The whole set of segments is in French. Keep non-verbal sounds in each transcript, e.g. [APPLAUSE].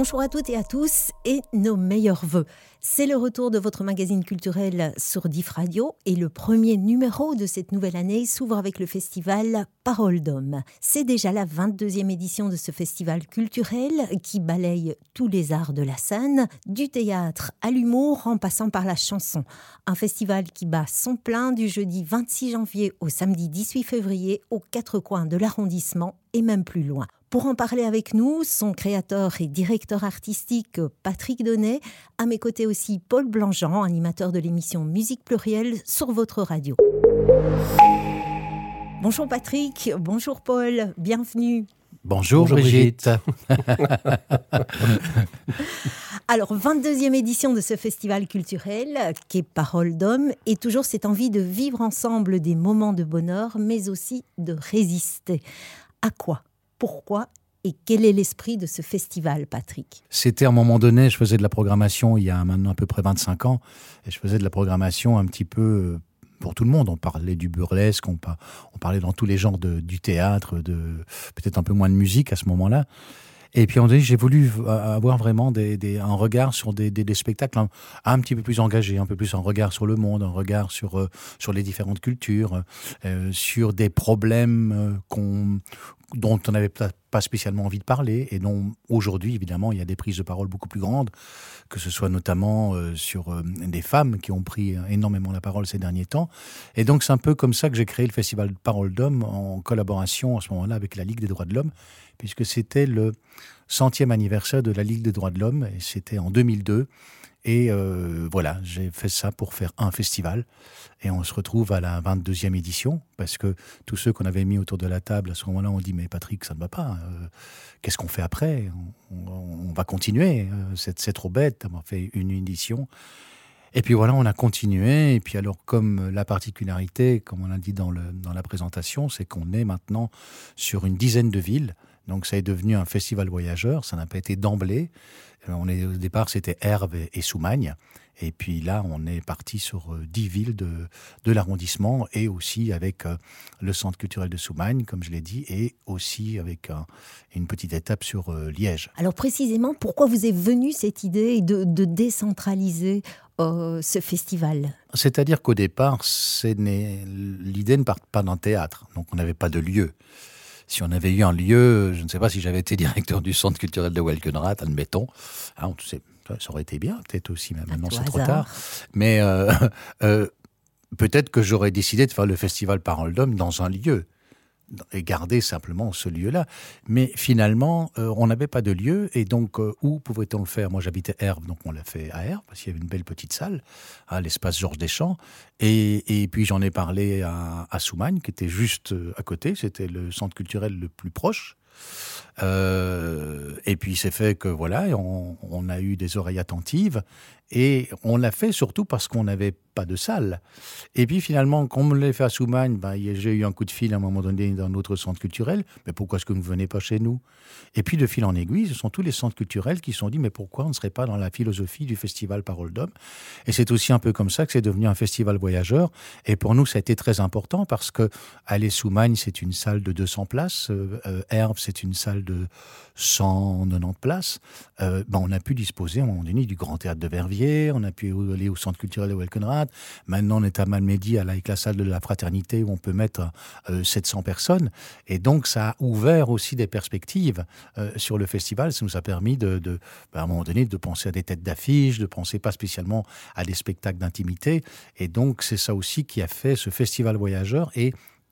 Bonjour à toutes et à tous et nos meilleurs voeux. C'est le retour de votre magazine culturel sur DIF Radio et le premier numéro de cette nouvelle année s'ouvre avec le festival Parole d'Homme. C'est déjà la 22e édition de ce festival culturel qui balaye tous les arts de la scène, du théâtre à l'humour en passant par la chanson. Un festival qui bat son plein du jeudi 26 janvier au samedi 18 février aux quatre coins de l'arrondissement et même plus loin. Pour en parler avec nous, son créateur et directeur artistique Patrick Donnet, à mes côtés aussi Paul Blangeant, animateur de l'émission Musique plurielle sur votre radio. Bonjour Patrick, bonjour Paul, bienvenue. Bonjour, Brigitte. [LAUGHS] Alors, 22e édition de ce festival culturel qu'est Parole d'homme et toujours cette envie de vivre ensemble des moments de bonheur, mais aussi de résister. À quoi pourquoi et quel est l'esprit de ce festival, Patrick? C'était à un moment donné, je faisais de la programmation il y a maintenant à peu près 25 ans, et je faisais de la programmation un petit peu euh, pour tout le monde. On parlait du burlesque, on, parlait dans tous les genres du théâtre, de peut-être un peu moins de musique à ce moment-là. Et puis, j'ai voulu avoir vraiment des, un regard sur des, spectacles un, petit peu plus engagés, un peu plus un regard sur le monde, un regard sur, euh, sur les différentes cultures, euh, sur des problèmes qu'on dont on n'avait pas spécialement envie de parler et dont aujourd'hui, évidemment, il y a des prises de parole beaucoup plus grandes, que ce soit notamment sur des femmes qui ont pris énormément la parole ces derniers temps. Et donc, c'est un peu comme ça que j'ai créé le Festival de Parole d'Homme en collaboration à ce moment-là avec la Ligue des droits de l'homme puisque c'était le centième anniversaire de la Ligue des droits de l'homme, et c'était en 2002. Et euh, voilà, j'ai fait ça pour faire un festival. Et on se retrouve à la 22e édition, parce que tous ceux qu'on avait mis autour de la table à ce moment-là ont dit Mais Patrick, ça ne va pas. Euh, qu'est-ce qu'on fait après? On, va continuer. Euh, c'est trop bête d'avoir fait une édition. Et puis voilà, on a continué. Et puis alors, comme la particularité, comme on a dit dans, dans la présentation, c'est qu'on est maintenant sur une dizaine de villes. Donc ça est devenu un festival voyageur, ça n'a pas été d'emblée. Euh, on est, au départ, c'était Herve et Soumagne. Et puis là, on est parti sur euh, dix villes de, de l'arrondissement et aussi avec euh, le centre culturel de Soumagne, comme je l'ai dit, et aussi avec une petite étape sur Liège. Alors précisément, pourquoi vous est venue cette idée de, de décentraliser ce festival? C'est-à-dire qu'au départ, l'idée ne part pas d'un théâtre, donc on n'avait pas de lieu si on avait eu un lieu, je ne sais pas si j'avais été directeur du centre culturel de Welkenrath, admettons, hein, ça aurait été bien, peut-être aussi, mais maintenant c'est trop tard. Mais euh, [LAUGHS] euh, peut-être que j'aurais décidé de faire le festival Parole d'Homme dans un lieu et garder simplement ce lieu-là. Mais finalement, euh, on n'avait pas de lieu, et donc euh, où pouvait-on le faire? Moi, j'habitais Herve, donc on l'a fait à Herve, parce qu'il y avait une belle petite salle, à l'espace Georges Deschamps. Et, puis j'en ai parlé à, Soumagne, qui était juste euh, à côté, c'était le centre culturel le plus proche. Et puis c'est fait que voilà, on, a eu des oreilles attentives et on l'a fait surtout parce qu'on n'avait pas de salle. Et puis finalement, comme on l'a fait à Soumagne, ben, j'ai eu un coup de fil à un moment donné dans notre centre culturel. Mais pourquoi est-ce que vous ne venez pas chez nous? Et puis de fil en aiguille, ce sont tous les centres culturels qui se sont dit mais pourquoi on ne serait pas dans la philosophie du festival Parole d'Homme? Et c'est aussi un peu comme ça que c'est devenu un festival voyageur. Et pour nous, ça a été très important parce que aller Soumagne, c'est une salle de 200 places. Euh, euh, Herve, c'est une salle de 190 places. Euh, ben, on a pu disposer à un moment donné du Grand Théâtre de Verviers on a pu aller au centre culturel de Welkenrath. Maintenant, on est à Malmedy, avec la salle de la fraternité, où on peut mettre 700 euh, personnes. Et donc, ça a ouvert aussi des perspectives euh, sur le festival. Ça nous a permis, ben, à un moment donné, de penser à des têtes d'affiches, de penser pas spécialement à des spectacles d'intimité. Et donc, c'est ça aussi qui a fait ce festival voyageur.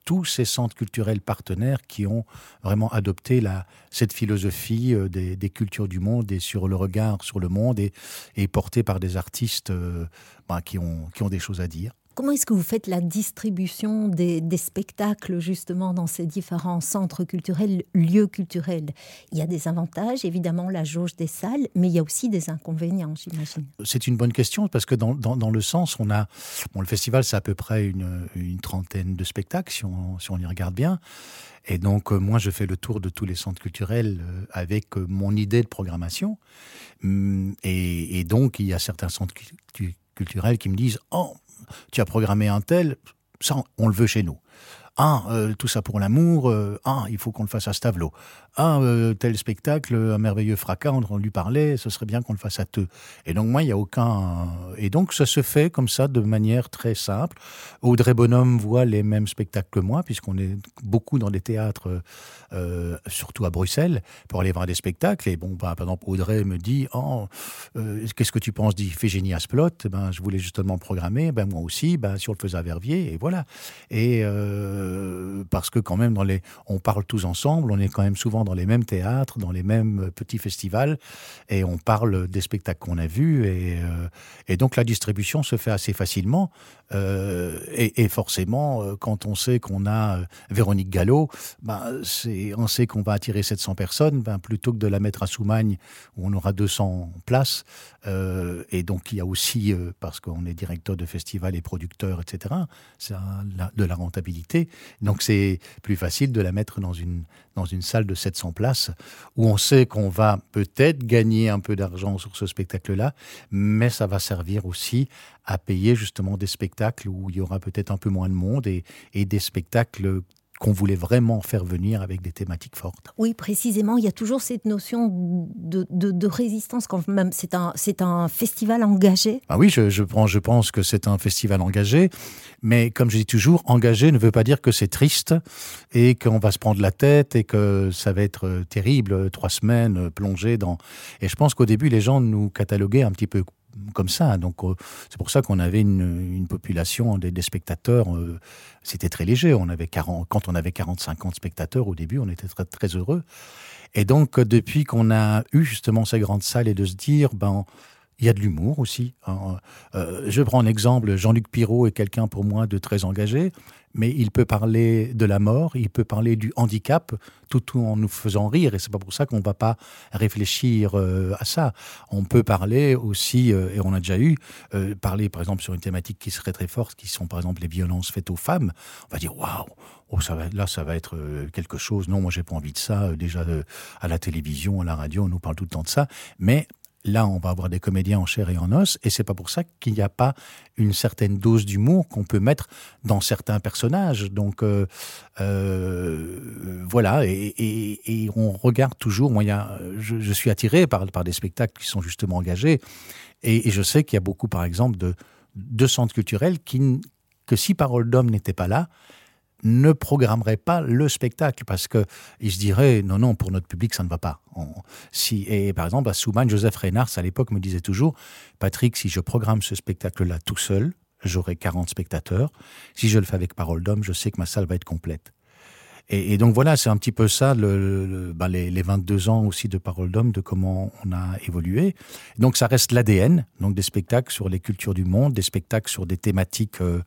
Tous ces centres culturels partenaires qui ont vraiment adopté la, cette philosophie euh, des, cultures du monde et sur le regard sur le monde et, et porté par des artistes euh, bah, qui, ont, qui ont des choses à dire. Comment est-ce que vous faites la distribution des, spectacles justement dans ces différents centres culturels, lieux culturels? Il y a des avantages, évidemment, la jauge des salles, mais il y a aussi des inconvénients, j'imagine. C'est une bonne question parce que dans, le sens, on a. Bon, le festival, c'est à peu près une, trentaine de spectacles, si on, si on y regarde bien. Et donc, euh, moi, je fais le tour de tous les centres culturels euh, avec euh, mon idée de programmation. Hum, et, et donc, il y a certains centres culturels qui me disent Oh, tu as programmé un tel, ça, on le veut chez nous. Ah, euh, tout ça pour l'amour, euh, ah, il faut qu'on le fasse à Stavelot. Ah, euh, tel spectacle, un merveilleux fracas, on lui parlait, ce serait bien qu'on le fasse à deux. Et donc, moi, il n'y a aucun. Et donc, ça se fait comme ça, de manière très simple. Audrey Bonhomme voit les mêmes spectacles que moi, puisqu'on est beaucoup dans des théâtres, surtout à Bruxelles, pour aller voir des spectacles. Et bon, bah, par exemple, Audrey me dit oh, Qu'est-ce que tu penses d'Iphigénie Asplot? Ben, Je voulais justement programmer, ben, moi aussi, ben, si on le faisait à Verviers, et voilà. Et. Euh, parce que quand même, on parle tous ensemble, on est quand même souvent dans les mêmes théâtres, dans les mêmes petits festivals, et on parle des spectacles qu'on a vus, et, euh, donc la distribution se fait assez facilement. Euh, et, forcément, quand on sait qu'on a Véronique Gallo, ben, on sait qu'on va attirer 700 personnes, ben, plutôt que de la mettre à Soumagne, où on aura 200 places. et donc, il y a aussi, parce qu'on est directeur de festival et producteur, etc., de la rentabilité. Donc c'est plus facile de la mettre dans une, dans une salle de 700 places où on sait qu'on va peut-être gagner un peu d'argent sur ce spectacle-là, mais ça va servir aussi à payer justement des spectacles où il y aura peut-être un peu moins de monde et, et des spectacles qu'on voulait vraiment faire venir avec des thématiques fortes. Oui, précisément, il y a toujours cette notion de, de, résistance quand même. C'est un, c'est un festival engagé. Ah oui, je, je, je pense que c'est un festival engagé, mais comme je dis toujours, engagé ne veut pas dire que c'est triste et qu'on va se prendre la tête et que ça va être terrible, trois semaines plongées dans... Et je pense qu'au début, les gens nous cataloguaient un petit peu comme ça. Donc euh, c'est pour ça qu'on avait une, population des, spectateurs. Euh, c'était très léger. On avait 40, quand on avait 40-50 spectateurs au début, on était très, très heureux. Et donc depuis qu'on a eu justement ces grandes salles et de se dire, ben il y a de l'humour aussi. Hein. Euh, je prends un exemple, Jean-Luc Pirot est quelqu'un pour moi de très engagé, mais il peut parler de la mort, il peut parler du handicap, tout en nous faisant rire, et c'est pas pour ça qu'on ne va pas réfléchir euh, à ça. On peut parler aussi, euh, et on a déjà eu, parler par exemple sur une thématique qui serait très forte, qui sont par exemple les violences faites aux femmes. On va dire, waouh, oh, là, ça va être quelque chose. Non, moi, j'ai pas envie de ça. Déjà, à la télévision, à la radio, on nous parle tout le temps de ça. Mais Là, on va avoir des comédiens en chair et en os, et c'est pas pour ça qu'il n'y a pas une certaine dose d'humour qu'on peut mettre dans certains personnages. Donc euh, euh, voilà, et, on regarde toujours. Moi, je, suis attiré par, des spectacles qui sont justement engagés, et, je sais qu'il y a beaucoup, par exemple, de, de centres culturels qui, que si Parole d'homme n'était pas là, ne programmerait pas le spectacle parce que il se dirait non non pour notre public ça ne va pas. si et par exemple à Souman Joseph Reynard à l'époque me disait toujours Patrick si je programme ce spectacle là tout seul j'aurai 40 spectateurs si je le fais avec Parole d'homme je sais que ma salle va être complète. Et, donc voilà, c'est un petit peu ça, le, ben, les, les, 22 ans aussi de Parole d'Homme, de comment on a évolué. Donc ça reste l'ADN, donc des spectacles sur les cultures du monde, des spectacles sur des thématiques euh,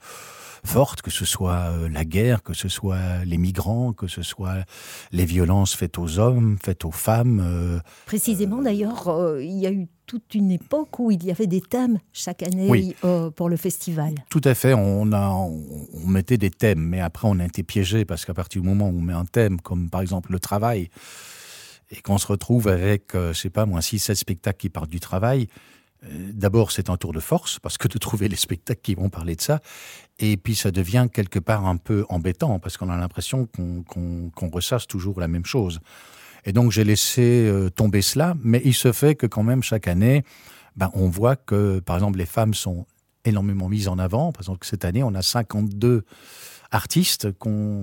fortes, que ce soit euh, la guerre, que ce soit les migrants, que ce soit les violences faites aux hommes, faites aux femmes. Euh, Précisément d'ailleurs, euh, il y a eu toute une époque où il y avait des thèmes chaque année pour le festival. Tout à fait, on, a, on, mettait des thèmes, mais après on a été piégé parce qu'à partir du moment où on met un thème, comme par exemple le travail, et qu'on se retrouve avec, je sais pas, moins 6-7 spectacles qui partent du travail, D'abord, c'est un tour de force, parce que de trouver les spectacles qui vont parler de ça, et puis ça devient quelque part un peu embêtant, parce qu'on a l'impression qu'on ressasse toujours la même chose. Et donc j'ai laissé euh, tomber cela, mais il se fait que quand même chaque année, ben, on voit que, par exemple, les femmes sont énormément mises en avant. Par exemple, cette année, on a 52 artistes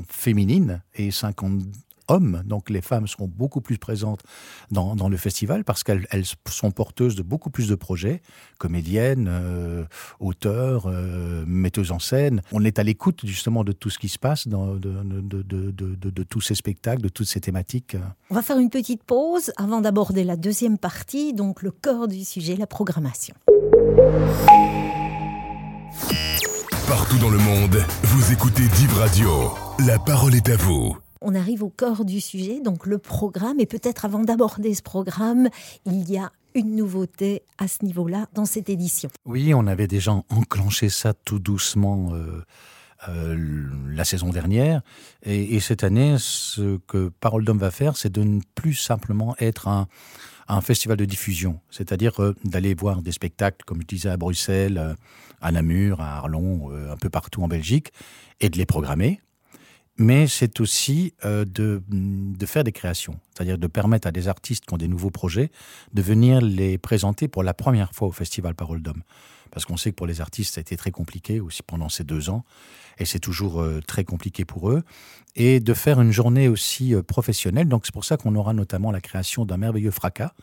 féminines et 50 hommes, donc les femmes seront beaucoup plus présentes dans, le festival parce qu'elles sont porteuses de beaucoup plus de projets, comédiennes, euh, auteurs, euh, metteuses en scène. On est à l'écoute justement de tout ce qui se passe, dans, de, de, tous ces spectacles, de toutes ces thématiques. On va faire une petite pause avant d'aborder la deuxième partie, donc le corps du sujet, la programmation. Partout dans le monde, vous écoutez Div Radio. La parole est à vous on arrive au corps du sujet, donc le programme. Et peut-être avant d'aborder ce programme, il y a une nouveauté à ce niveau-là dans cette édition. Oui, on avait déjà enclenché ça tout doucement. Euh, euh, la saison dernière. Et, cette année, ce que Parole d'Homme va faire, c'est de ne plus simplement être un, festival de diffusion, c'est-à-dire euh, d'aller voir des spectacles, comme je disais, à Bruxelles, à Namur, à Arlon, un peu partout en Belgique, et de les programmer mais c'est aussi euh, de, de, faire des créations, c'est-à-dire de permettre à des artistes qui ont des nouveaux projets de venir les présenter pour la première fois au Festival Parole d'Homme. Parce qu'on sait que pour les artistes, ça a été très compliqué aussi pendant ces deux ans, et c'est toujours euh, très compliqué pour eux, et de faire une journée aussi euh, professionnelle. Donc c'est pour ça qu'on aura notamment la création d'un merveilleux fracas,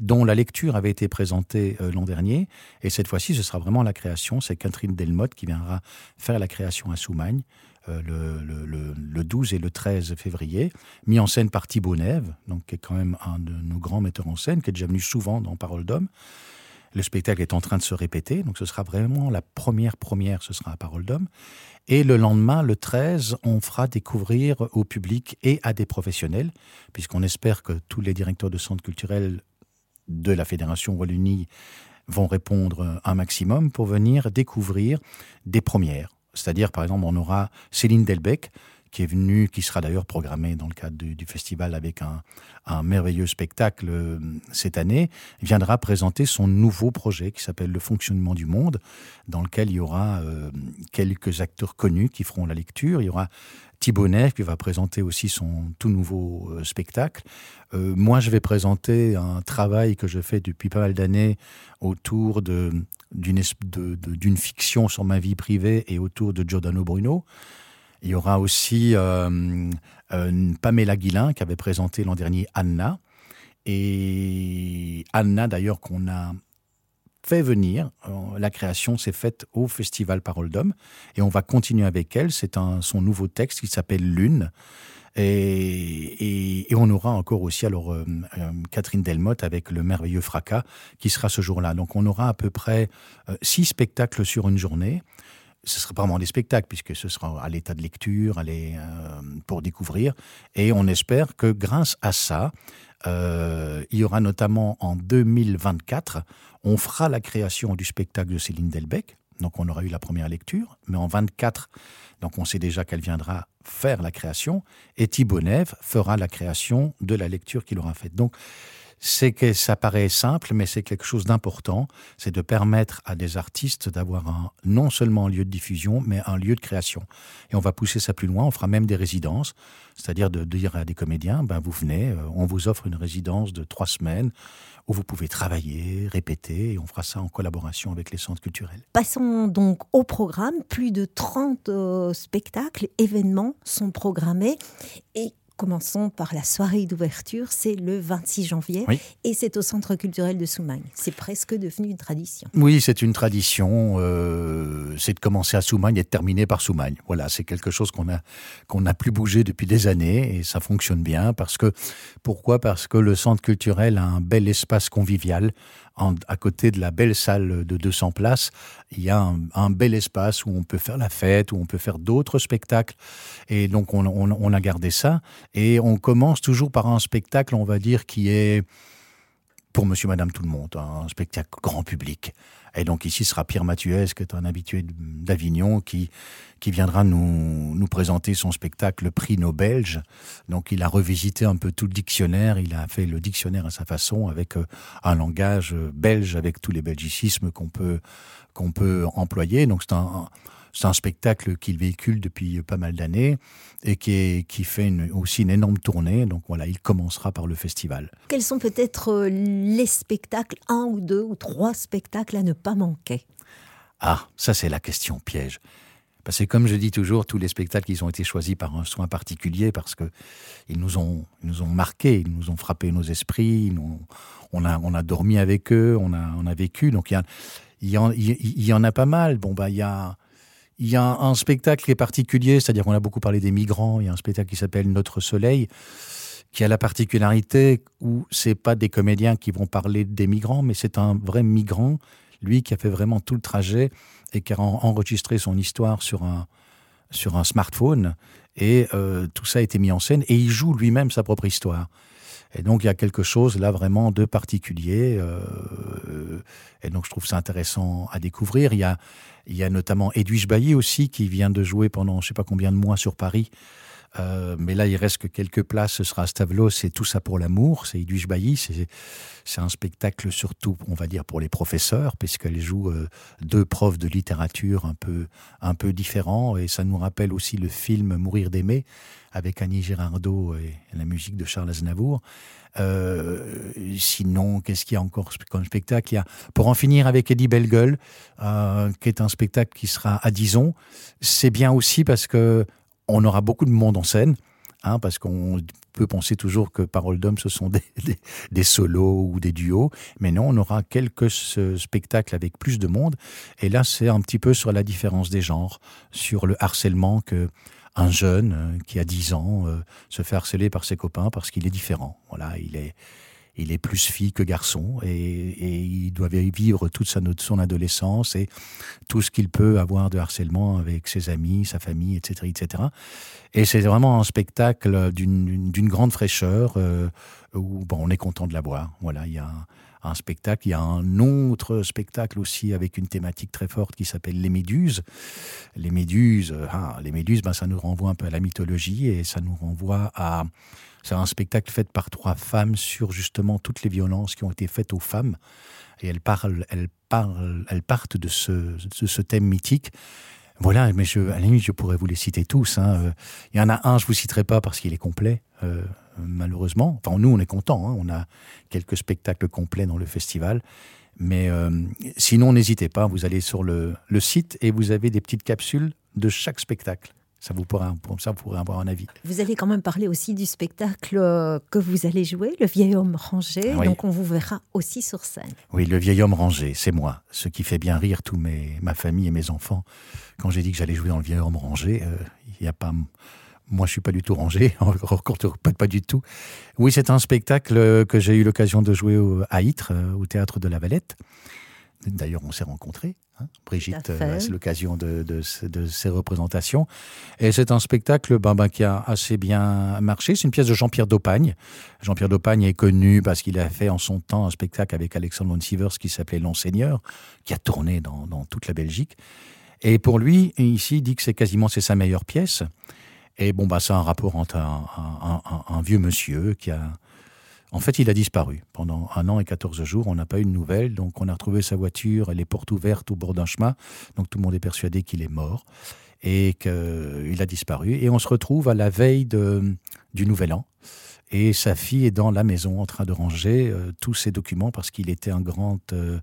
dont la lecture avait été présentée l'an dernier. Et cette fois-ci, ce sera vraiment la création. C'est Catherine Delmotte qui viendra faire la création à Soumagne. Euh, le, le, le, 12 et le 13 février, mis en scène par Thibaut Neve, donc, qui est quand même un de nos grands metteurs en scène, qui est déjà venu souvent dans Parole d'homme. Le spectacle est en train de se répéter, donc ce sera vraiment la première première, ce sera à Parole d'homme. Et le lendemain, le 13, on fera découvrir au public et à des professionnels, puisqu'on espère que tous les directeurs de centres culturels de la Fédération Wallonie vont répondre un maximum pour venir découvrir des premières. C'est-à-dire, par exemple, on aura Céline Delbecq, qui est venue, qui sera d'ailleurs programmée dans le cadre du, festival avec un, merveilleux spectacle euh, cette année, viendra présenter son nouveau projet qui s'appelle Le fonctionnement du monde, dans lequel il y aura euh, quelques acteurs connus qui feront la lecture. Il y aura Thibaut Neff qui va présenter aussi son tout nouveau euh, spectacle. Moi, je vais présenter un travail que je fais depuis pas mal d'années autour de, de, fiction sur ma vie privée et autour de Giordano Bruno. Il y aura aussi euh, euh, Pamela Guillain qui avait présenté l'an dernier Anna. Et Anna, d'ailleurs, qu'on a fait venir. Euh, la création s'est faite au Festival Parole d'Homme et on va continuer avec elle. C'est son nouveau texte qui s'appelle Lune. Et, et, on aura encore aussi alors euh, euh, Catherine Delmotte avec le merveilleux fracas qui sera ce jour-là. Donc on aura à peu près euh, six spectacles sur une journée. Ce sera pas vraiment des spectacles puisque ce sera à l'état de lecture, euh, pour découvrir. Et on espère que grâce à ça, euh, il y aura notamment en 2024, on fera la création du spectacle de Céline Delbecq. Donc on aura eu la première lecture, mais en 24, donc on sait déjà qu'elle viendra faire la création, et Thibaut Neve fera la création de la lecture qu'il aura faite. Donc c'est que ça paraît simple, mais c'est quelque chose d'important, c'est de permettre à des artistes d'avoir un, non seulement un lieu de diffusion, mais un lieu de création. Et on va pousser ça plus loin, on fera même des résidences, c'est-à-dire de, dire à des comédiens, ben vous venez, euh, on vous offre une résidence de trois semaines, où vous pouvez travailler, répéter, et on fera ça en collaboration avec les centres culturels. Passons donc au programme. Plus de 30 euh, spectacles, événements sont programmés. Et Commençons par la soirée d'ouverture, c'est le 26 janvier oui. et c'est au Centre culturel de Soumagne. C'est presque devenu une tradition. Oui, c'est une tradition, euh, c'est de commencer à Soumagne et de terminer par Soumagne. Voilà, c'est quelque chose qu'on a qu'on n'a plus bougé depuis des années et ça fonctionne bien parce que pourquoi? Parce que le centre culturel a un bel espace convivial en, à côté de la belle salle de 200 places, il y a un, bel espace où on peut faire la fête, où on peut faire d'autres spectacles. Et donc, on, on, on a gardé ça. Et on commence toujours par un spectacle, on va dire, qui est pour monsieur, madame, tout le monde, un spectacle grand public. Et donc ici sera Pierre Mathieu, qui est un habitué d'Avignon, qui, qui viendra nous, nous présenter son spectacle Le prix nos belges. Donc il a revisité un peu tout le dictionnaire, il a fait le dictionnaire à sa façon, avec euh, un langage belge, avec tous les belgicismes qu'on peut, qu'on peut employer. Donc c'est un c'est un spectacle qu'il véhicule depuis pas mal d'années et qui, est, qui fait une, aussi une énorme tournée. Donc voilà, il commencera par le festival. Quels sont peut-être euh, les spectacles, un ou deux ou trois spectacles à ne pas manquer? Ah, ça c'est la question piège. Parce que comme je dis toujours, tous les spectacles ils ont été choisis par un soin particulier parce que ils nous ont ils nous ont marqué, ils nous ont frappé nos esprits, nous, on a on a dormi avec eux, on a on a vécu. Donc il y a il y en, il y en a pas mal. Bon bah il y a Il y a un, spectacle qui est particulier, c'est-à-dire qu'on a beaucoup parlé des migrants, il y a un spectacle qui s'appelle Notre Soleil, qui a la particularité où c'est pas des comédiens qui vont parler des migrants, mais c'est un vrai migrant, lui qui a fait vraiment tout le trajet et qui a en enregistré son histoire sur un, sur un smartphone et euh, tout ça a été mis en scène et il joue lui-même sa propre histoire. Et donc il y a quelque chose là vraiment de particulier euh, et donc je trouve ça intéressant à découvrir. Il y a, il y a notamment Edwige Bailly aussi qui vient de jouer pendant je sais pas combien de mois sur Paris Euh, mais là, il reste que quelques places. Ce sera à Stavlos, c'est Tout ça pour l'amour. C'est Edwige Bailly. C'est un spectacle surtout, on va dire, pour les professeurs, puisqu'elle joue euh, deux profs de littérature un peu, un peu différents. Et ça nous rappelle aussi le film Mourir d'aimer, avec Annie Girardot et la musique de Charles Aznavour. Euh, sinon, qu'est-ce qu'il y a encore comme spectacle? Il y a, Pour en finir avec Eddie Bellegueule, euh, qui est un spectacle qui sera à Dison. C'est bien aussi parce que on aura beaucoup de monde en scène, hein, parce qu'on peut penser toujours que Parole d'homme, ce sont [LAUGHS] des, des, solos ou des duos, mais non, on aura quelques spectacles avec plus de monde. Et là, c'est un petit peu sur la différence des genres, sur le harcèlement que un jeune euh, qui a 10 ans euh, se fait harceler par ses copains parce qu'il est différent. Voilà, il est, il est plus fille que garçon et, il doit vivre toute sa, son adolescence et tout ce qu'il peut avoir de harcèlement avec ses amis, sa famille, etc. etc. Et c'est vraiment un spectacle d'une grande fraîcheur euh, où bon, on est content de la voir. Voilà, il y a un spectacle. Il y a un autre spectacle aussi avec une thématique très forte qui s'appelle Les Méduses. Les Méduses, ah, les Méduses, ben, ça nous renvoie un peu à la mythologie et ça nous renvoie à. C'est un spectacle fait par trois femmes sur justement toutes les violences qui ont été faites aux femmes. Et elles parlent, elles parlent, elles partent de ce thème mythique. Voilà, mais je, à la limite, je pourrais vous les citer tous. Hein. Il y en a un, je vous citerai pas parce qu'il est complet. Euh, malheureusement. Enfin, nous, on est contents. Hein. On a quelques spectacles complets dans le festival. Mais euh, sinon, n'hésitez pas, vous allez sur le, site et vous avez des petites capsules de chaque spectacle. Ça vous pourra, ça vous pourrez avoir un avis. Vous allez quand même parler aussi du spectacle euh, que vous allez jouer, Le vieil homme rangé. Donc on vous verra aussi sur scène. Oui, Le vieil homme rangé, c'est moi. Ce qui fait bien rire tous mes, ma famille et mes enfants. Quand j'ai dit que j'allais jouer dans Le vieil homme rangé, euh, il n'y a pas moi, je suis pas du tout rangé, [LAUGHS] pas, pas du tout. Oui, c'est un spectacle que j'ai eu l'occasion de jouer à Ytre, euh, au théâtre de la Valette. D'ailleurs, on s'est rencontrés. Hein. Brigitte, euh, c'est l'occasion de, ces représentations. Et c'est un spectacle ben, ben, qui a assez bien marché. C'est une pièce de Jean-Pierre Daupagne. Jean-Pierre Daupagne est connu parce qu'il a fait en son temps un spectacle avec Alexandre von Sievers qui s'appelait L'Enseigneur, qui a tourné dans, dans, toute la Belgique. Et pour lui, ici, il dit que c'est quasiment c'est sa meilleure pièce. Et bon, bah, c'est un rapport entre un, vieux monsieur qui a. En fait, il a disparu. Pendant un an et 14 jours, on n'a pas eu de nouvelles. Donc, on a retrouvé sa voiture et les portes ouvertes au bord d'un chemin. Donc, tout le monde est persuadé qu'il est mort et qu'il a disparu. Et on se retrouve à la veille du Nouvel An. Et sa fille est dans la maison en train de ranger euh, tous ses documents parce qu'il était un grand. Euh,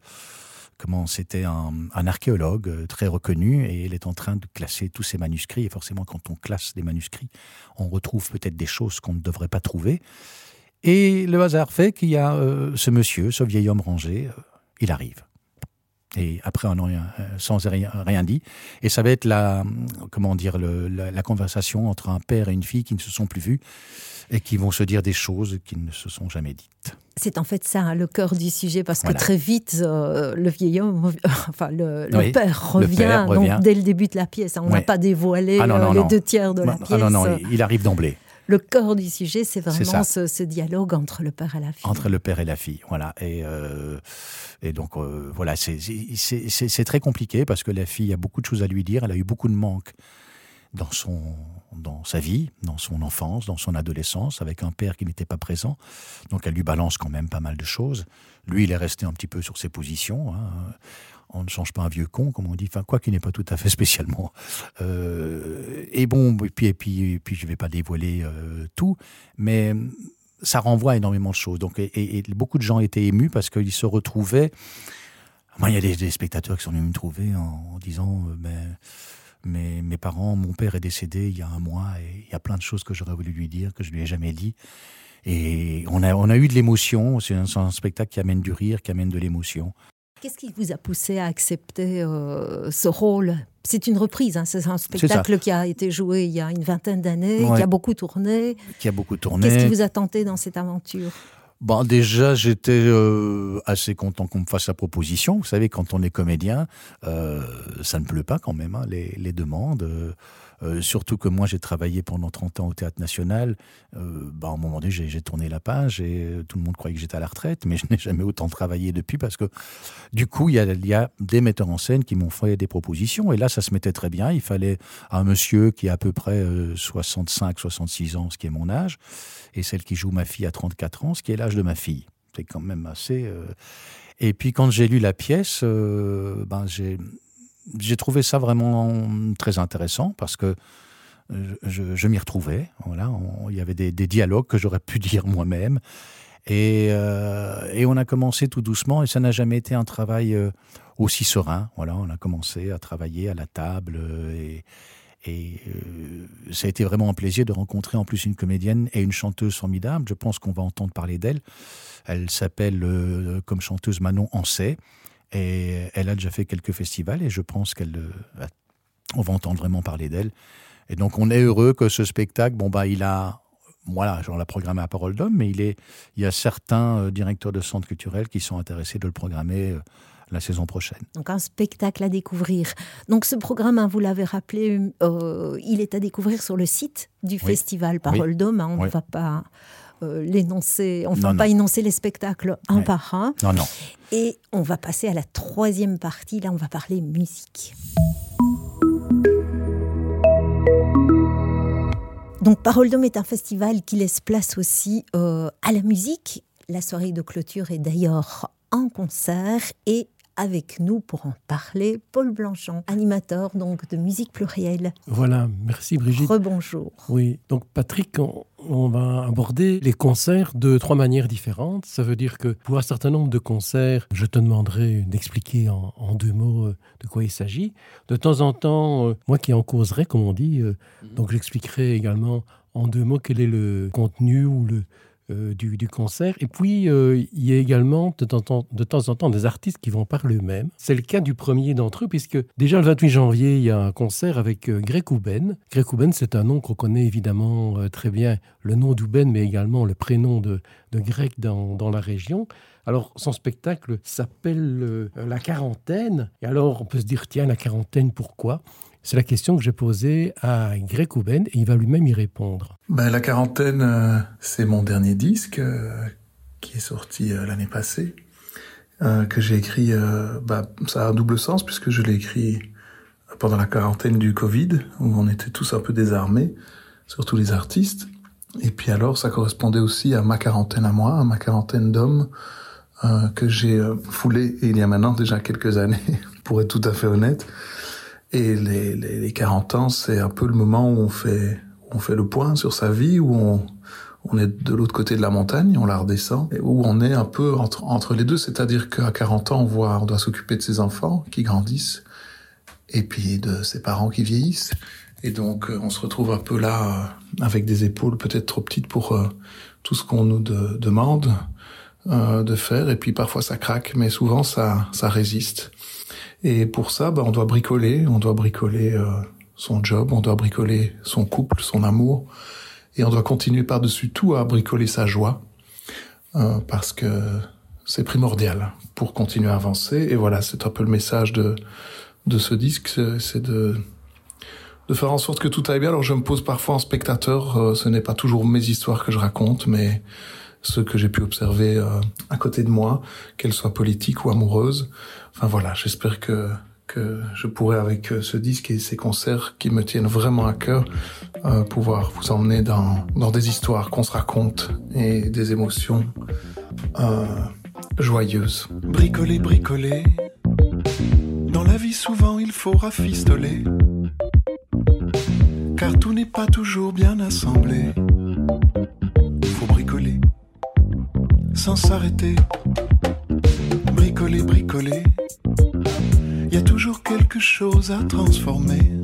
comment c'était un, archéologue euh, très reconnu et il est en train de classer tous ses manuscrits. Et forcément, quand on classe des manuscrits, on retrouve peut-être des choses qu'on ne devrait pas trouver. Et le hasard fait qu'il y a euh, ce monsieur, ce vieil homme rangé, euh, il arrive. Et après an sans rien, rien, dit. Et ça va être la, comment dire, la, conversation entre un père et une fille qui ne se sont plus vus et qui vont se dire des choses qui ne se sont jamais dites. C'est en fait ça, hein, le cœur du sujet, parce que très vite, euh, le vieil homme, [LAUGHS] enfin, le, père, revient, Donc, dès le début de la pièce. Hein, on n'a pas dévoilé ah euh, les deux tiers de la pièce. Ah non, non, il arrive d'emblée. Le cœur du sujet, c'est vraiment ce, dialogue entre le père et la fille. Entre le père et la fille, voilà. Et, euh, et donc, voilà, c'est très compliqué parce que la fille a beaucoup de choses à lui dire. Elle a eu beaucoup de manques dans, son, dans sa vie, dans son enfance, dans son adolescence, avec un père qui n'était pas présent. Donc elle lui balance quand même pas mal de choses. Lui, il est resté un petit peu sur ses positions. Hein. On ne change pas un vieux con, comme on dit. Enfin, quoi qu'il n'est pas tout à fait [LAUGHS] spécialement. Euh, et bon, et puis, et puis, puis je ne vais pas dévoiler euh, tout, mais ça renvoie à énormément de choses. Donc, et, beaucoup de gens étaient émus parce qu'ils se retrouvaient. Moi, il y a des, spectateurs qui sont venus me trouver en, disant, euh, ben, mes, mes parents, mon père est décédé il y a un mois et il y a plein de choses que j'aurais voulu lui dire, que je lui ai jamais dit. Et on a, on a eu de l'émotion. C'est un, spectacle qui amène du rire, qui amène de l'émotion. Qu'est-ce qui vous a poussé à accepter euh, ce rôle? C'est une reprise, hein, c'est un spectacle qui a été joué il y a une vingtaine d'années, qui a beaucoup tourné. Qui a beaucoup tourné. Qu'est-ce qui vous a tenté dans cette aventure? Bon, déjà, j'étais euh, assez content qu'on me fasse la proposition. Vous savez, quand on est comédien, euh, ça ne pleut pas quand même, hein, les, les, demandes. Euh, euh, surtout que moi, j'ai travaillé pendant 30 ans au Théâtre National. Euh, bah, à un moment donné, j'ai tourné la page et euh, tout le monde croyait que j'étais à la retraite, mais je n'ai jamais autant travaillé depuis parce que du coup, il y y a des metteurs en scène qui m'ont fait des propositions. Et là, ça se mettait très bien. Il fallait un monsieur qui a à peu près euh, 65, 66 ans, ce qui est mon âge, et celle qui joue ma fille à 34 ans, ce qui est l'âge de ma fille. C'est quand même assez. Euh... Et puis quand j'ai lu la pièce, euh, ben j'ai trouvé ça vraiment très intéressant parce que je, je m'y retrouvais. Voilà, il y avait des, dialogues que j'aurais pu [LAUGHS] dire moi-même. Et, euh, et, on a commencé tout doucement et ça n'a jamais été un travail euh, aussi serein. Voilà, on a commencé à travailler à la table euh, et, et euh, ça a été vraiment un plaisir de rencontrer en plus une comédienne et une chanteuse formidable. Je pense qu'on va entendre parler d'elle. Elle s'appelle euh, comme chanteuse Manon Ancet. Et elle a déjà fait quelques festivals et je pense qu'elle euh, on va entendre vraiment parler d'elle. Et donc on est heureux que ce spectacle, bon bah il a voilà, genre la programmé à Parole d'homme, mais il y a certains directeurs de centres culturels qui sont intéressés de le programmer la saison prochaine. Donc un spectacle à découvrir. Donc ce programme, hein, vous l'avez rappelé, euh, il est à découvrir sur le site du oui. festival Parole oui. d'homme. Hein, on ne oui. va pas euh, l'énoncer, on ne va pas énoncer les spectacles un ouais. par un. Non, non. Et on va passer à la troisième partie. Là, on va parler musique. Donc, Parole d'homme est un festival qui laisse place aussi euh, à la musique. La soirée de clôture est d'ailleurs en concert et avec nous pour en parler, Paul Blanchon, animateur donc de musique plurielle. Voilà, merci Brigitte. Rebonjour. Oui, donc Patrick, on, on, va aborder les concerts de trois manières différentes. Ça veut dire que pour un certain nombre de concerts, je te demanderai d'expliquer en, en, deux mots euh, de quoi il s'agit. De temps en temps, euh, moi qui en causerai, comme on dit, euh, -hmm. donc j'expliquerai également en deux mots quel est le contenu ou le, du, du concert. Et puis, euh, il y a également de temps, de temps en temps des artistes qui vont parler eux-mêmes. C'est le cas du premier d'entre eux, puisque déjà le 28 janvier, il y a un concert avec euh, Greg Ouben. Greg c'est un nom qu'on connaît évidemment euh, très bien, le nom d'Ouben, mais également le prénom de, de Greg dans, dans la région. Alors, son spectacle s'appelle euh, La quarantaine. Et alors, on peut se dire, tiens, la quarantaine, pourquoi? C'est la question que j'ai posée à Greg Ouben et il va lui-même y répondre. Ben, la quarantaine, euh, c'est mon dernier disque euh, qui est sorti euh, l'année passée, que j'ai écrit, ben, ça a un double sens puisque je l'ai écrit pendant la quarantaine du Covid, où on était tous un peu désarmés, surtout les artistes. Et puis alors, ça correspondait aussi à ma quarantaine à moi, à ma quarantaine d'hommes que j'ai foulé il y a maintenant déjà quelques années, [LAUGHS] pour être tout à fait honnête. Et les, les, les 40 ans, c'est un peu le moment où on fait, on fait le point sur sa vie, où on, on est de l'autre côté de la montagne, on la redescend, et où on est un peu entre, entre les deux, c'est-à-dire qu'à 40 ans, on voit, on doit s'occuper de ses enfants qui grandissent, et puis de ses parents qui vieillissent. Et donc, on se retrouve un peu là, avec des épaules peut-être trop petites pour euh, tout ce qu'on nous de, demande euh, de faire. Et puis parfois ça craque, mais souvent ça, ça résiste. Et pour ça, bah, on doit bricoler, on doit bricoler euh, son job, on doit bricoler son couple, son amour, et on doit continuer par-dessus tout à bricoler sa joie, euh, parce que c'est primordial pour continuer à avancer. Et voilà, c'est un peu le message de, de ce disque, c'est de, de faire en sorte que tout aille bien. Alors je me pose parfois en spectateur, euh, ce n'est pas toujours mes histoires que je raconte, mais ce que j'ai pu observer euh, à côté de moi, qu'elles soient politiques ou amoureuses. Enfin voilà, j'espère que que je pourrais avec euh, ce disque et ces concerts qui me tiennent vraiment à cœur euh, pouvoir vous emmener dans, dans des histoires qu'on se raconte et des émotions euh, joyeuses. Bricoler, bricoler. Dans la vie souvent il faut rafistoler. Car tout n'est pas toujours bien assemblé. Faut bricoler sans s'arrêter. Bricoler, bricoler. Toujours quelque chose à transformer.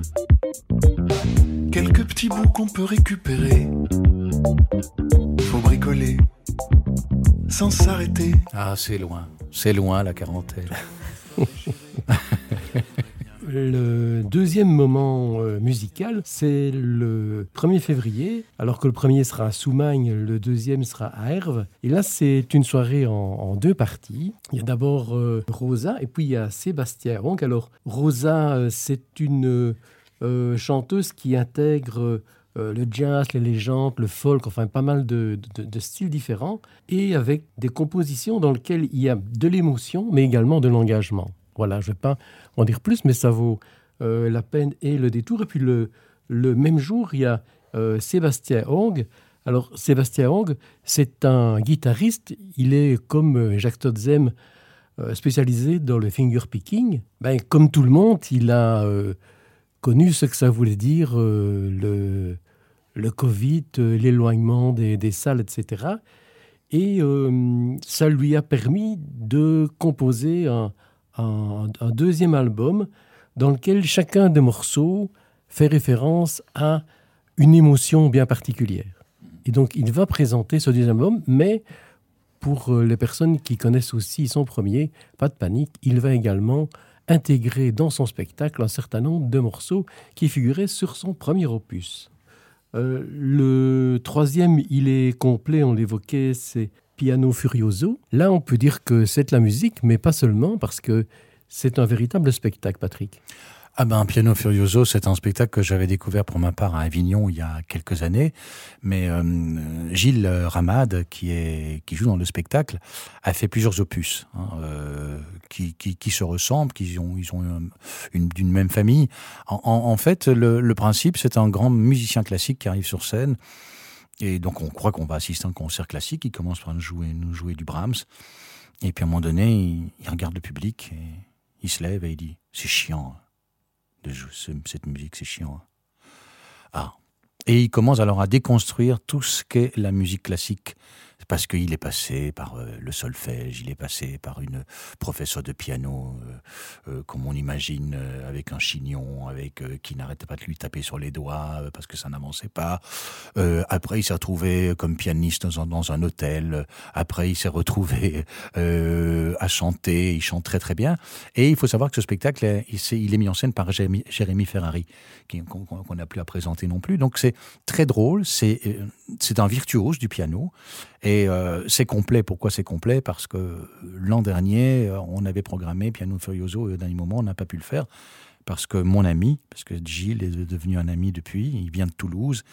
Quelques petits bouts qu'on peut récupérer. Faut bricoler sans s'arrêter. Ah, c'est loin. C'est loin la quarantaine. Le deuxième moment euh, musical, c'est le 1er février, alors que le premier sera à Soumagne, le deuxième sera à Herve. Et là, c'est une soirée en, deux parties. Il y a d'abord euh, Rosa et puis il y a Sébastien Donc, Alors, Rosa, euh, c'est une chanteuse qui intègre le jazz, les légendes, le folk, enfin pas mal de, de, styles différents, et avec des compositions dans lesquelles il y a de l'émotion, mais également de l'engagement. Voilà, je ne vais pas en dire plus, mais ça vaut euh, la peine et le détour. Et puis le, même jour, il y a euh, Sébastien Hong. Alors Sébastien Hong, c'est un guitariste. Il est comme euh, Jacques Todzem, spécialisé dans le finger picking. Ben, comme tout le monde, il a connu ce que ça voulait dire le, le Covid, l'éloignement des, des, salles, etc. Et ça lui a permis de composer un, un, deuxième album dans lequel chacun des morceaux fait référence à une émotion bien particulière. Et donc il va présenter ce deuxième album, mais pour euh, les personnes qui connaissent aussi son premier, pas de panique, il va également intégrer dans son spectacle un certain nombre de morceaux qui figuraient sur son premier opus. Euh, le troisième, il est complet, on l'évoquait, c'est Piano Furioso. Là, on peut dire que c'est la musique, mais pas seulement, parce que c'est un véritable spectacle, Patrick. Ah ben, Piano Furioso, c'est un spectacle que j'avais découvert pour ma part à Avignon il y a quelques années. Mais euh, Gilles Ramad, qui, est, qui joue dans le spectacle, a fait plusieurs opus hein, euh, qui, qui, se ressemblent, qui ont, ils ont une, d'une même famille. En, fait, le principe, c'est un grand musicien classique qui arrive sur scène et donc on croit qu'on va assister à un concert classique, il commence par nous jouer, jouer du Brahms, et puis à un moment donné, il, regarde le public, et il se lève et il dit, c'est chiant, hein, de jouer cette musique, c'est chiant. Hein. Ah. Et il commence alors à déconstruire tout ce qu'est la musique classique parce qu'il est passé par euh, le solfège, il est passé par une professeure de piano, euh, euh, comme on imagine, avec un chignon, avec qui n'arrêtait pas de lui taper sur les doigts parce que ça n'avançait pas. après, il s'est retrouvé comme pianiste dans un, hôtel. Après, il s'est retrouvé à chanter. Il chante très très bien. Et il faut savoir que ce spectacle, il, est mis en scène par Jérémy, Ferrari, qu'on n'a plus à présenter non plus. Donc c'est très drôle. C'est un virtuose du piano. Et euh, c'est complet. Pourquoi c'est complet? Parce que l'an dernier, euh, on avait programmé Piano Furioso et au dernier moment, on n'a pas pu le faire. Parce que mon ami, parce que Gilles est devenu un ami depuis, il vient de Toulouse,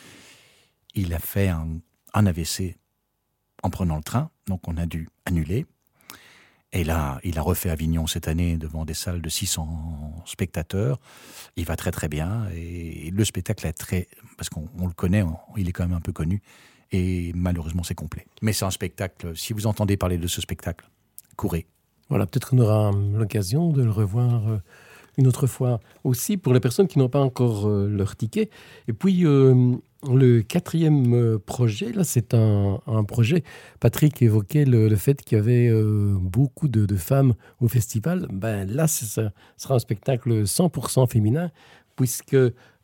il a fait un, AVC en prenant le train, donc on a dû annuler. Et là, il a refait Avignon cette année devant des salles de 600 spectateurs. Il va très très bien et le spectacle est très... Parce qu'on le connaît, il est quand même un peu connu et malheureusement c'est complet. Mais c'est un spectacle, si vous entendez parler de ce spectacle, courez. Voilà, peut-être qu'on aura l'occasion de le revoir euh, une autre fois aussi pour les personnes qui n'ont pas encore euh, leur ticket. Et puis euh, le quatrième projet, là c'est un, projet, Patrick évoquait le, fait qu'il y avait beaucoup de, femmes au festival. Ben, là, ça sera un spectacle 100% féminin puisque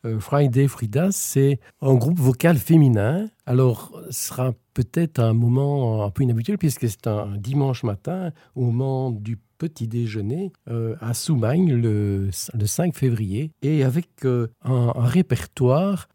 euh, Friday Frida, c'est un groupe vocal féminin. Alors, ce sera peut-être un moment un peu inhabituel puisque c'est un dimanche matin au moment du petit déjeuner euh, à Soumagne le, 5 février et avec euh, un, répertoire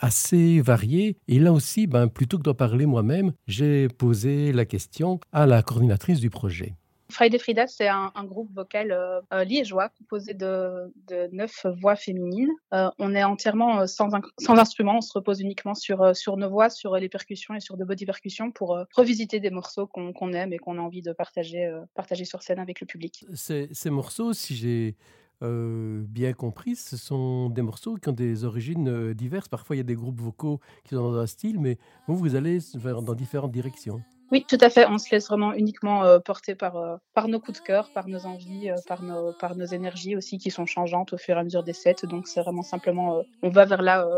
assez varié. Et là aussi, ben, plutôt que d'en parler moi-même, j'ai posé la question à la coordinatrice du projet. Friday Frida, c'est un, groupe vocal euh, euh, liégeois composé de, neuf voix féminines. Euh, on est entièrement sans, sans instrument, on se repose uniquement sur, sur nos voix, sur les percussions et sur de body percussions pour revisiter des morceaux qu'on aime et qu'on a envie de partager, partager sur scène avec le public. Ces morceaux, si j'ai bien compris, ce sont des morceaux qui ont des origines diverses. Parfois, il y a des groupes vocaux qui sont dans un style, mais vous, vous allez dans différentes directions. Oui, tout à fait. On se laisse vraiment uniquement euh, porter par, euh, par nos coups de cœur, par nos envies, euh, par, nos, par nos énergies aussi qui sont changeantes au fur et à mesure des sets. Donc c'est vraiment simplement, on va vers là,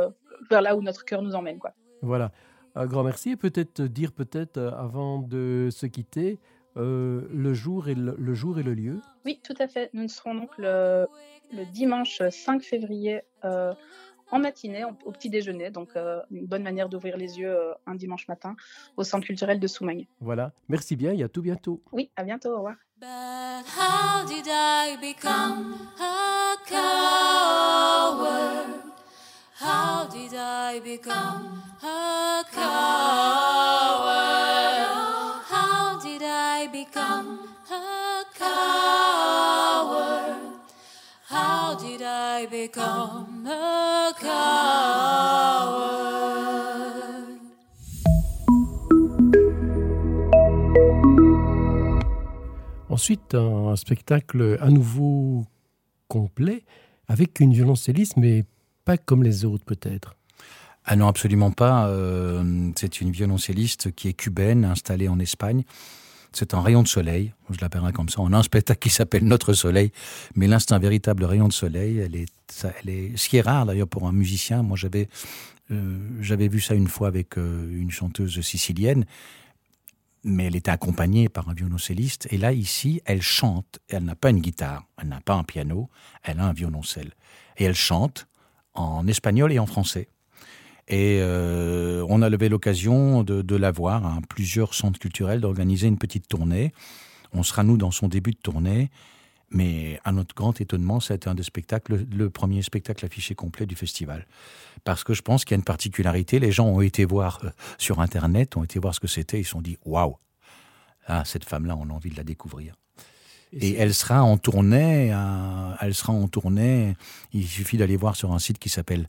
vers là où notre cœur nous emmène. Quoi. Voilà. Un grand merci. Et peut-être dire, peut-être avant de se quitter, le, jour et le, jour et le lieu. Oui, tout à fait. Nous serons donc le, le dimanche 5 février en matinée, au petit déjeuner. Donc, euh, une bonne manière d'ouvrir les yeux euh, un dimanche matin au centre culturel de Soumagne. Voilà. Merci bien et à tout bientôt. Oui, à bientôt. Au revoir. How did I become a? How did I become a? How did I become a? How did I become a coward? Ensuite, un spectacle à nouveau complet avec une violoncelliste, mais pas comme les autres peut-être. Ah non, absolument pas. Euh, c'est une violoncelliste qui est cubaine, installée en Espagne. C'est un rayon de soleil, je l'appellerai comme ça. On a un spectacle qui s'appelle Notre Soleil, mais là, c'est un véritable rayon de soleil. Elle est, elle est, ce qui est rare d'ailleurs pour un musicien. Moi, j'avais, euh, j'avais vu ça une fois avec euh, une chanteuse sicilienne, mais elle était accompagnée par un violoncelliste. Et là, ici, elle chante. Elle n'a pas une guitare, elle n'a pas un piano, elle a un violoncelle. Et elle chante en espagnol et en français. Et euh, on a levé l'occasion de, de la voir à plusieurs centres culturels, d'organiser une petite tournée. On sera, nous, dans son début de tournée. Mais à notre grand étonnement, ça a été un des spectacles, le, premier spectacle affiché complet du festival. Parce que je pense qu'il y a une particularité. Les gens ont été voir euh, sur Internet, ont été voir ce que c'était. Ils se sont dit Waouh ah, Cette femme-là, on a envie de la découvrir. Et, Et elle sera en tournée. à- elle sera en tournée. Il suffit d'aller voir sur un site qui s'appelle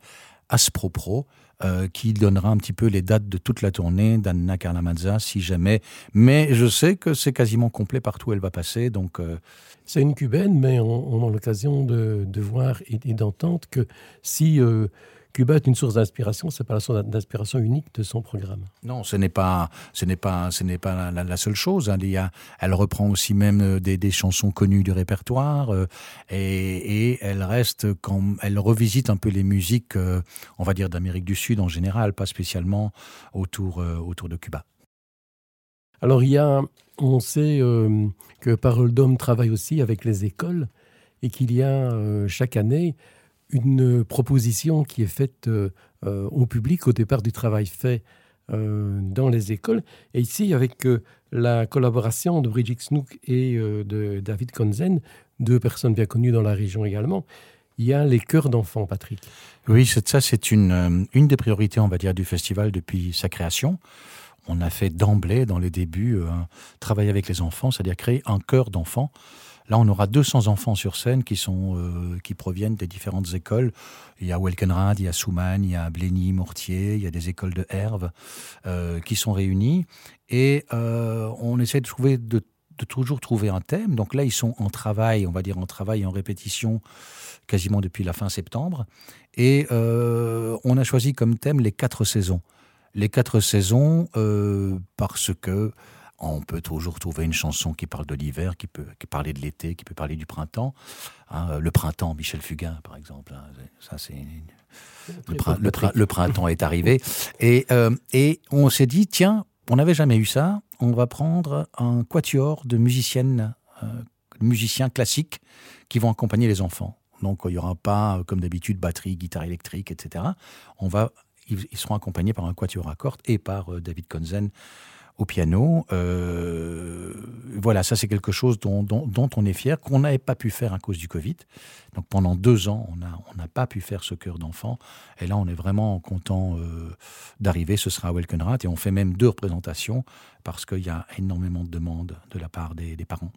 Aspropro, euh, qui donnera un petit peu les dates de toute la tournée d'Anna Carlamazza, si jamais. Mais je sais que c'est quasiment complet partout où elle va passer. Donc, euh, C'est une cubaine, mais on, a l'occasion de, voir et, et d'entendre que si euh, Cuba est une source d'inspiration, c'est pas la source d'inspiration unique de son programme. Non, ce n'est pas, ce n'est pas, ce n'est pas la, la seule chose. hein. Il y a, elle reprend aussi même euh, des, des chansons connues du répertoire euh, et, et elle reste quand elle revisite un peu les musiques, euh, on va dire d'Amérique du Sud en général, pas spécialement autour euh, autour de Cuba. Alors il y a, on sait que Parole d'homme travaille aussi avec les écoles et qu'il y a chaque année une proposition qui est faite euh, euh, au public au départ du travail fait euh, dans les écoles. Et ici, avec la collaboration de Brigitte Snook et de David Konzen, deux personnes bien connues dans la région également, il y a les chœurs d'enfants, Patrick. Oui, ça, c'est une, une des priorités, on va dire, du festival depuis sa création. On a fait d'emblée, dans les débuts, euh, travailler avec les enfants, c'est-à-dire créer un chœur d'enfants. Là, on aura 200 enfants sur scène qui, sont, euh, qui proviennent des différentes écoles. Il y a Welkenrad, il y a Souman, il y a Blény, Mortier, il y a des écoles de Herve euh, qui sont réunies. Et euh, on essaie de, trouver, de, toujours trouver un thème. Donc là, ils sont en travail, on va dire en travail et en répétition quasiment depuis la fin septembre. Et on a choisi comme thème les quatre saisons. Les quatre saisons parce que on peut toujours trouver une chanson qui parle de l'hiver, qui peut qui parler de l'été, qui peut parler du printemps. Hein, le printemps, Michel Fugain, par exemple. hein, ça, c'est une- le, prin- le prin- le printemps est arrivé. Et, euh, et on s'est dit, tiens, on n'avait jamais eu ça. On va prendre un quatuor de musiciennes, euh, musiciens classiques qui vont accompagner les enfants. Donc, il n'y aura pas, euh, comme d'habitude, batterie, guitare électrique, etc. On va, ils, seront accompagnés par un quatuor à cordes et par euh, David Konzen au piano. Euh, voilà, ça c'est quelque chose dont, on est fier, qu'on n'avait pas pu faire à cause du Covid. Donc pendant deux ans, on n'a pas pu faire ce chœur d'enfant. Et là, on est vraiment content euh, d'arriver. Ce sera à Welkenrath et on fait même deux représentations parce qu'il y a énormément de demandes de la part des, parents.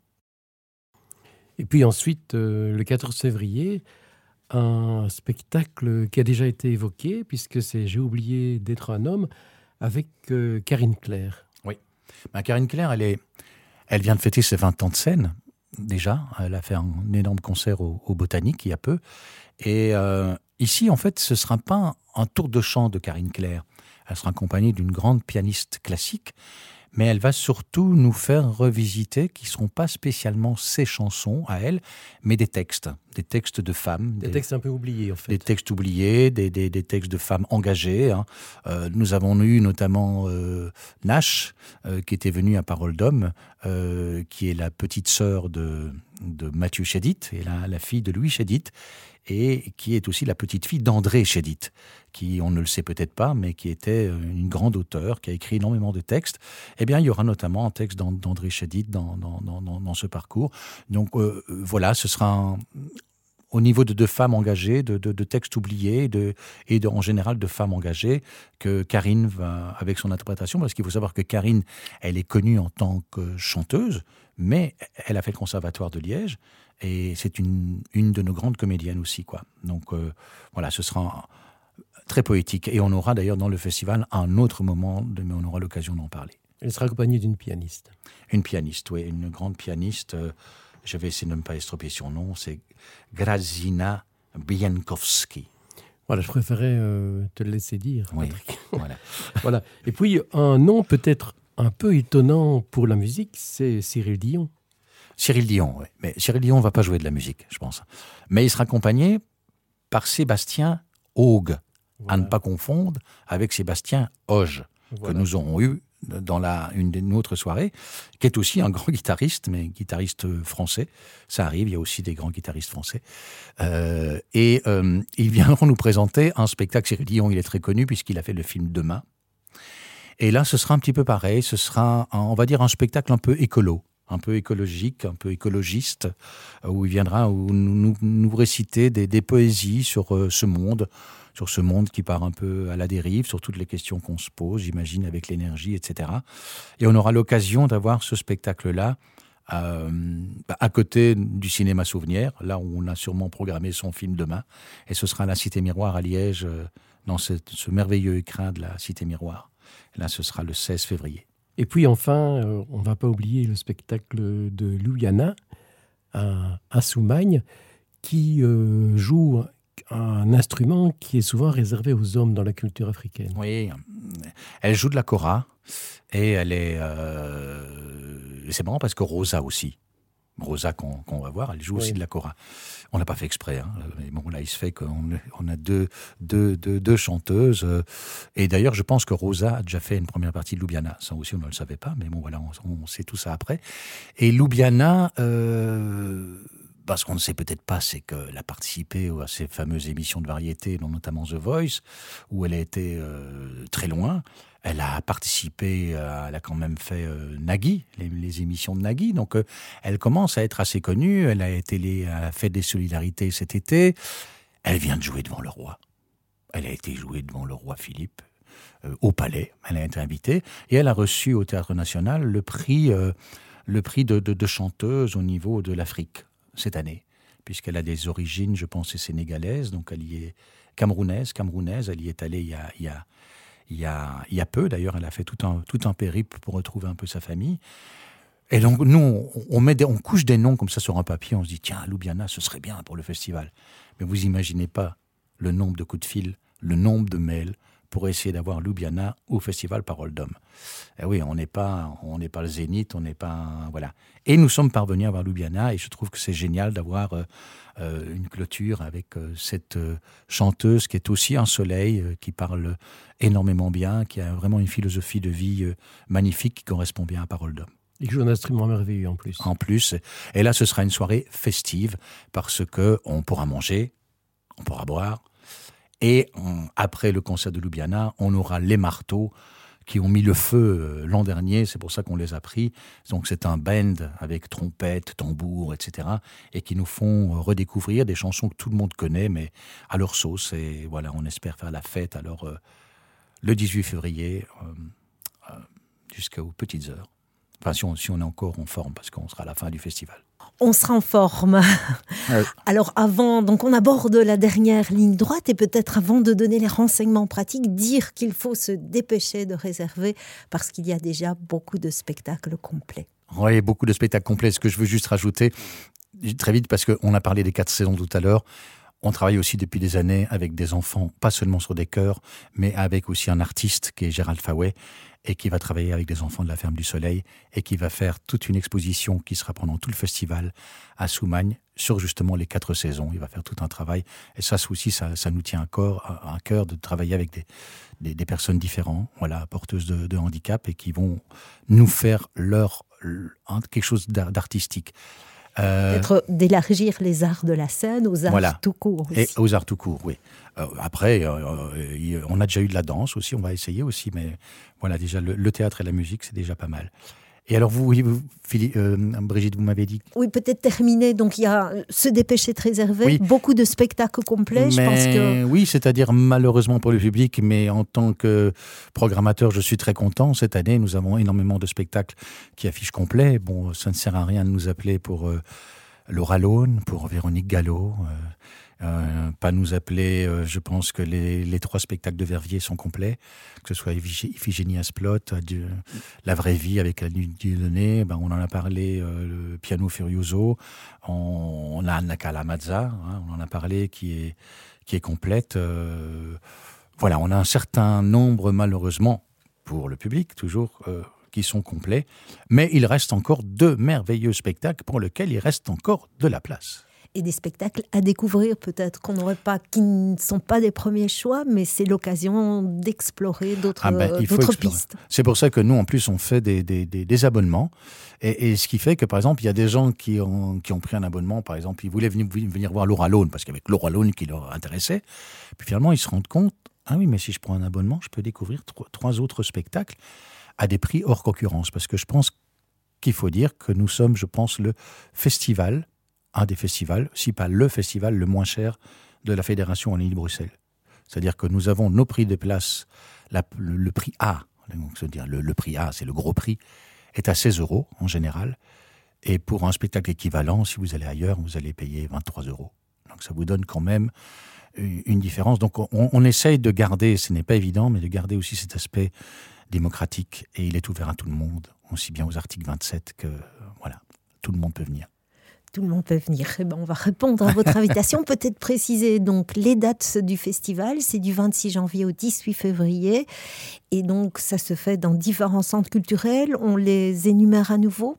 Et puis ensuite, euh, le 14 février, un spectacle qui a déjà été évoqué, puisque c'est J'ai oublié d'être un homme, avec Karine Claire. Ben, Karine Claire, elle, est, elle vient de fêter ses 20 ans de scène, déjà. Elle a fait un énorme concert au, Botanique il y a peu. Et euh, ici, en fait, ce ne sera pas un tour de chant de Karine Claire. Elle sera accompagnée d'une grande pianiste classique, mais elle va surtout nous faire revisiter, qui ne seront pas spécialement ses chansons à elle, mais des textes, des textes de femmes. Des textes un peu oubliés, en fait. Des textes oubliés, des, des, des textes de femmes engagées. hein. Euh, nous avons eu notamment euh, Nash, euh, qui était venue à Parole d'Homme, qui est la petite sœur de, de Mathieu Chédid, et la, la fille de Louis Chédid, et qui est aussi la petite fille d'André Chédid, qui, on ne le sait peut-être pas, mais qui était euh, une grande auteure, qui a écrit énormément de textes. Eh bien, il y aura notamment un texte d'An- d'André Chédid dans, ce parcours. Donc euh, euh, voilà, ce sera au niveau de, de femmes engagées, de, textes oubliés de, et en général de femmes engagées que Karine va avec son interprétation, parce qu'il faut savoir que Karine, elle est connue en tant que chanteuse, mais elle a fait le conservatoire de Liège et c'est une, une de nos grandes comédiennes aussi. Quoi. Donc euh, voilà, ce sera très poétique et on aura d'ailleurs dans le festival un autre moment, de, mais on aura l'occasion d'en parler. Elle sera accompagnée d'une pianiste. Une pianiste, oui, une grande pianiste. Euh, je vais essayer de ne pas estropier son nom, c'est Grazina Biankowski. Voilà, je préférais euh, te le laisser dire. Oui, [LAUGHS] voilà. [LAUGHS] voilà. Et puis, un nom peut-être un peu étonnant pour la musique, c'est Cyril Dion. Cyril Dion, oui. Mais Cyril Dion ne va pas jouer de la musique, je pense. Mais il sera accompagné par Sébastien Augue, à Voilà. ne pas confondre avec Sébastien Hoge, Voilà. que nous aurons eu dans la, une autres soirées, qui est aussi un [LAUGHS] grand guitariste, mais guitariste euh, français. Ça arrive, il y a aussi des grands guitaristes français. Euh, et euh, ils viendront nous présenter un spectacle. Cyril Dion, il est très connu puisqu'il a fait le film Demain. Et là, ce sera un petit peu pareil. Ce sera, un- on va dire, un spectacle un peu écolo, un peu écologique, un peu écologiste, euh, où il viendra nous, nous, réciter des, poésies sur euh, ce monde, sur ce monde qui part un peu à la dérive, sur toutes les questions qu'on se pose, j'imagine, avec l'énergie, etc. Et on aura l'occasion d'avoir ce spectacle-là euh, à côté du cinéma Souvenir, là où on a sûrement programmé son film demain. Et ce sera à la Cité Miroir à Liège, dans ce, merveilleux écrin de la Cité Miroir. Là, ce sera le 16 février. Et puis enfin, euh, on ne va pas oublier le spectacle de Louiana à, à Soumagne, qui euh, joue un instrument qui est souvent réservé aux hommes dans la culture africaine. Oui, elle joue de la kora et elle est. euh, c'est marrant parce que Rosa aussi. Rosa qu'on va voir, elle joue aussi de la kora. On n'a pas fait exprès, hein, mais bon là il se fait qu'on on a deux, deux, deux, deux chanteuses. euh, et d'ailleurs je pense que Rosa a déjà fait une première partie de Ljubljana. Ça aussi on ne le savait pas, mais bon voilà, on, on sait tout ça après. Et Ljubljana, euh, parce qu'on ne sait peut-être pas, c'est qu'elle a participé à ces fameuses émissions de variété, dont notamment The Voice, où elle a été euh, très loin. Elle a participé, elle a quand même fait euh, Nagui, les, émissions de Nagui. Donc, euh, elle commence à être assez connue. Elle a été elle fait des solidarités cet été. Elle vient de jouer devant le roi. Elle a été jouée devant le roi Philippe au palais. Elle a été invitée et elle a reçu au Théâtre National le prix, le prix de, de, de chanteuse au niveau de l'Afrique cette année, puisqu'elle a des origines, je pense, c'est sénégalaise, donc elle y est camerounaise, camerounaise. Elle y est allée il y a, y a, y a, peu. D'ailleurs, elle a fait tout un, tout un périple pour retrouver un peu sa famille. Et donc, nous, on, met on couche des noms comme ça sur un papier. On se dit, tiens, Ljubljana, ce serait bien pour le festival. Mais vous imaginez pas le nombre de coups de fil, le nombre de mails pour essayer d'avoir Ljubljana au festival Parole d'Homme. Eh oui, on n'est pas, on n'est pas le Zénith, on n'est pas, voilà. Et nous sommes parvenus à avoir Ljubljana, et je trouve que c'est génial d'avoir euh, euh, une clôture avec euh, cette euh, chanteuse qui est aussi un soleil, qui parle énormément bien, qui a vraiment une philosophie de vie magnifique qui correspond bien à Parole d'Homme Et qui joue un instrument merveilleux en plus. en plus. Et là, ce sera une soirée festive parce que on pourra manger, on pourra boire. Et après le concert de Ljubljana, on aura les marteaux qui ont mis le feu euh, l'an dernier, c'est pour ça qu'on les a pris. Donc c'est un band avec trompette, tambour, etc. Et qui nous font euh, redécouvrir des chansons que tout le monde connaît, mais à leur sauce. Et voilà, on espère faire la fête alors euh, le 18 février jusqu'aux petites heures. Enfin, on, si on est encore en forme, parce qu'on sera à la fin du festival. On sera en forme. Ouais. Alors avant, donc on aborde la dernière ligne droite et peut-être avant de donner les renseignements pratiques, dire qu'il faut se dépêcher de réserver parce qu'il y a déjà beaucoup de spectacles complets. Oui, beaucoup de spectacles complets. Ce que je veux juste rajouter, très vite, parce qu'on a parlé des quatre saisons tout à l'heure, on travaille aussi depuis des années avec des enfants, pas seulement sur des chœurs, mais avec aussi un artiste qui est Gérald Fawet, et qui va travailler avec des enfants de la Ferme du Soleil, et qui va faire toute une exposition qui sera pendant tout le festival à Soumagne, sur justement les quatre saisons. Il va faire tout un travail. Et ça aussi, ça, ça nous tient à, corps, à cœur de travailler avec des, des, personnes différentes, voilà, porteuses de, de handicap, et qui vont nous faire leur, quelque chose d'ar- d'artistique. Euh, Peut-être d'élargir les arts de la scène aux arts Voilà. tout court. aussi. et aux arts tout court, oui. Euh, après, euh, on a déjà eu de la danse aussi, on va essayer aussi, mais voilà, déjà, le, le théâtre et la musique, c'est déjà pas mal. Et alors vous, oui, vous Philippe, euh, Brigitte, vous m'avez dit. Oui, peut-être terminer. Donc il y a se dépêcher de réserver, Oui. beaucoup de spectacles complets. Je pense Mais que oui, c'est-à-dire malheureusement pour le public, mais en tant que programmateur, je suis très content. Cette année, nous avons énormément de spectacles qui affichent complet. Bon, ça ne sert à rien de nous appeler pour euh, Laura Lone, pour Véronique Gallo. euh, euh, pas nous appeler, euh, je pense que les, trois spectacles de Verviers sont complets, que ce soit Iphigé- Iphigénie Asplot, La vraie vie avec la nuit Dieudonné, ben on en a parlé, euh, le Piano Furioso, on, a Anna Kalamazza, hein, on en a parlé, qui est, qui est complète. voilà, on a un certain nombre, malheureusement, pour le public, toujours, qui sont complets, mais il reste encore deux merveilleux spectacles pour lesquels il reste encore de la place. Et des spectacles à découvrir peut-être qu'on n'aurait pas, qui ne sont pas des premiers choix, mais c'est l'occasion d'explorer d'autres Ah ben, pistes. C'est pour ça que nous, en plus, on fait des, des, des- des abonnements. Et, et ce qui fait que, par exemple, il y a des gens qui ont, qui ont pris un abonnement. Par exemple, ils voulaient venir, venir voir Laura Lone, parce qu'avec Laura Lone qui leur intéressait. Puis finalement, ils se rendent compte, ah oui, mais si je prends un abonnement, je peux découvrir trois, trois autres spectacles à des prix hors concurrence. Parce que je pense qu'il faut dire que nous sommes, je pense, le festival, un des festivals, si pas le festival le moins cher de la Fédération en Ile-Bruxelles. C'est-à-dire que nous avons nos prix de place, la- le, prix A, donc, c'est-à-dire le, prix A, c'est le gros prix, est à 16 euros en général. Et pour un spectacle équivalent, si vous allez ailleurs, vous allez payer 23 euros. Donc ça vous donne quand même une une différence. Donc on, on essaye de garder, ce n'est pas évident, mais de garder aussi cet aspect démocratique. Et il est ouvert à tout le monde, aussi bien aux articles 27 que, voilà, tout le monde peut venir. Tout le monde peut venir. Eh ben, on va répondre à votre invitation. Peut-être préciser donc les dates du festival. C'est du 26 janvier au 18 février. Et donc, ça se fait dans différents centres culturels. On les énumère à nouveau.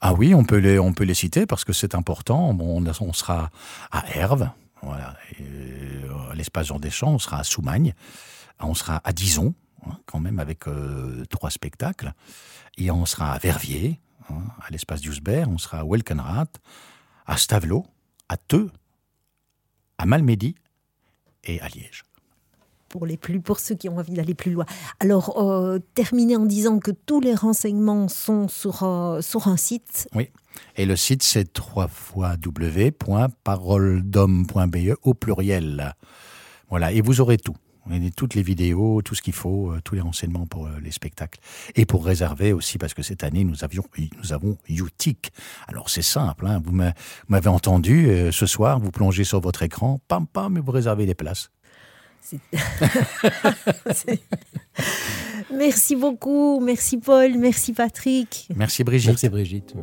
Ah oui, on peut les, on peut les citer parce que c'est important. Bon, on, sera à Herve, voilà, euh, l'espace Jean Deschamps, on sera à Soumagne, on sera à Dison, hein, quand même avec euh, trois spectacles, et on sera à Verviers, hein, à l'espace Dusbert, on sera à Welkenrath, à Stavelot, à Theux, à Malmedy et à Liège. Pour, les plus, pour ceux qui ont envie d'aller plus loin. Alors, euh, terminer en disant que tous les renseignements sont sur, euh, sur un site. Oui. Et le site, c'est www.paroledhomme.be au pluriel. Voilà. Et vous aurez tout. Vous avez toutes les vidéos, tout ce qu'il faut, euh, tous les renseignements pour euh, les spectacles. Et pour réserver aussi, parce que cette année, nous, avions, nous avons Utic. Alors, c'est simple. hein, Vous m'a- vous m'avez entendu. euh, ce soir, vous plongez sur votre écran, pam, pam, et vous réservez les places. [LAUGHS] Merci beaucoup. Merci Paul. Merci Patrick. Merci Brigitte. Merci Brigitte.